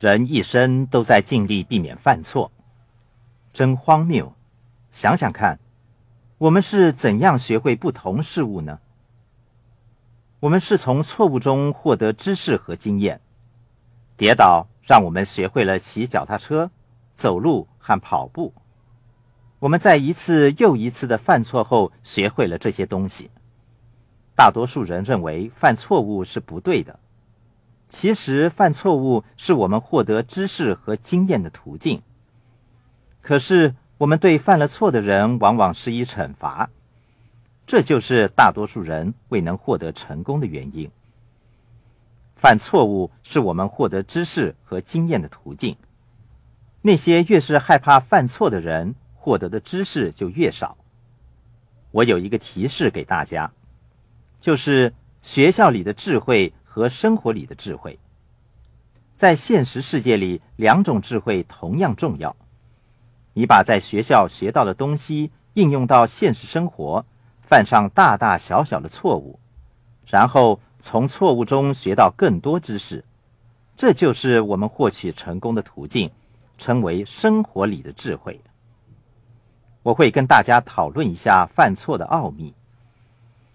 人一生都在尽力避免犯错，真荒谬！想想看，我们是怎样学会不同事物呢？我们是从错误中获得知识和经验。跌倒让我们学会了骑脚踏车、走路和跑步。我们在一次又一次的犯错后，学会了这些东西。大多数人认为犯错误是不对的。其实，犯错误是我们获得知识和经验的途径。可是，我们对犯了错的人往往施以惩罚，这就是大多数人未能获得成功的原因。犯错误是我们获得知识和经验的途径。那些越是害怕犯错的人，获得的知识就越少。我有一个提示给大家，就是学校里的智慧。和生活里的智慧，在现实世界里，两种智慧同样重要。你把在学校学到的东西应用到现实生活，犯上大大小小的错误，然后从错误中学到更多知识，这就是我们获取成功的途径，称为生活里的智慧。我会跟大家讨论一下犯错的奥秘。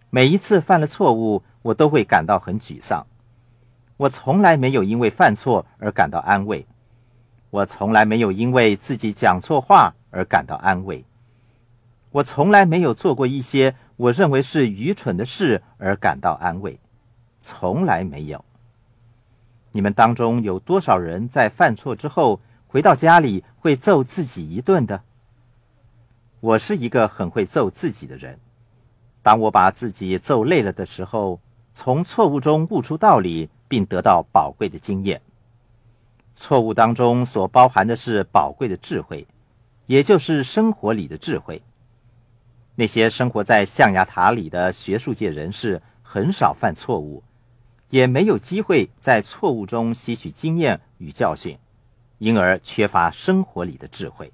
每一次犯了错误。我都会感到很沮丧。我从来没有因为犯错而感到安慰。我从来没有因为自己讲错话而感到安慰。我从来没有做过一些我认为是愚蠢的事而感到安慰。从来没有。你们当中有多少人在犯错之后回到家里会揍自己一顿的？我是一个很会揍自己的人。当我把自己揍累了的时候。从错误中悟出道理，并得到宝贵的经验。错误当中所包含的是宝贵的智慧，也就是生活里的智慧。那些生活在象牙塔里的学术界人士很少犯错误，也没有机会在错误中吸取经验与教训，因而缺乏生活里的智慧。